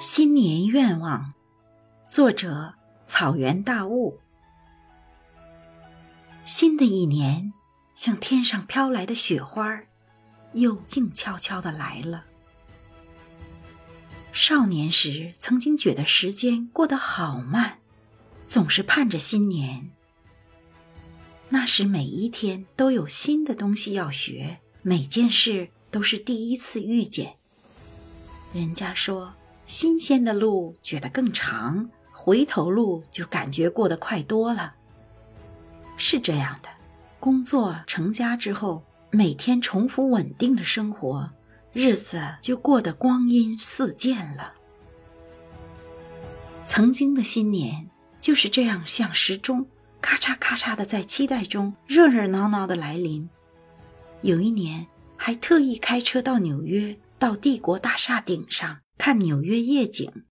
新年愿望，作者草原大雾。新的一年，像天上飘来的雪花，又静悄悄的来了。少年时曾经觉得时间过得好慢，总是盼着新年。那时每一天都有新的东西要学，每件事都是第一次遇见。人家说。新鲜的路觉得更长，回头路就感觉过得快多了。是这样的，工作成家之后，每天重复稳定的生活，日子就过得光阴似箭了。曾经的新年就是这样，像时钟咔嚓咔嚓的在期待中热热闹闹的来临。有一年还特意开车到纽约，到帝国大厦顶上。看纽约夜景，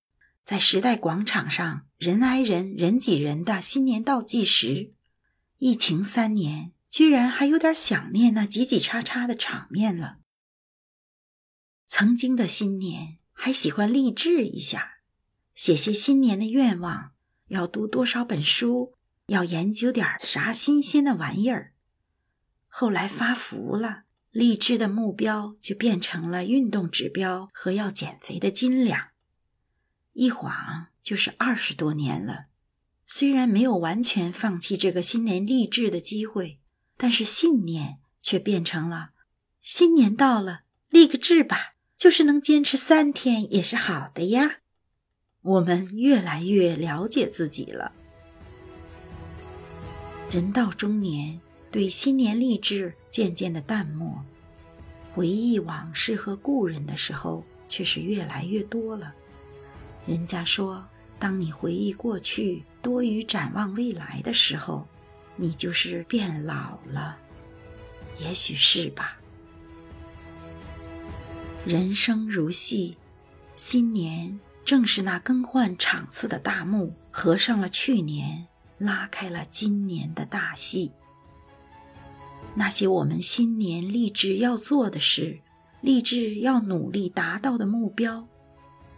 在时代广场上人挨人、人挤人的新年倒计时。疫情三年，居然还有点想念那挤挤叉叉的场面了。曾经的新年，还喜欢励志一下，写些新年的愿望，要读多少本书，要研究点啥新鲜的玩意儿。后来发福了。励志的目标就变成了运动指标和要减肥的斤两，一晃就是二十多年了。虽然没有完全放弃这个新年励志的机会，但是信念却变成了：新年到了，立个志吧，就是能坚持三天也是好的呀。我们越来越了解自己了。人到中年。对新年励志渐渐的淡漠，回忆往事和故人的时候却是越来越多了。人家说，当你回忆过去多于展望未来的时候，你就是变老了。也许是吧。人生如戏，新年正是那更换场次的大幕，合上了去年，拉开了今年的大戏。那些我们新年立志要做的事，立志要努力达到的目标，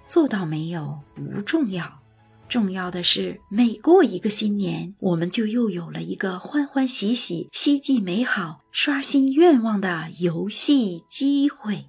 做到没有不重要，重要的是每过一个新年，我们就又有了一个欢欢喜喜、希冀美好、刷新愿望的游戏机会。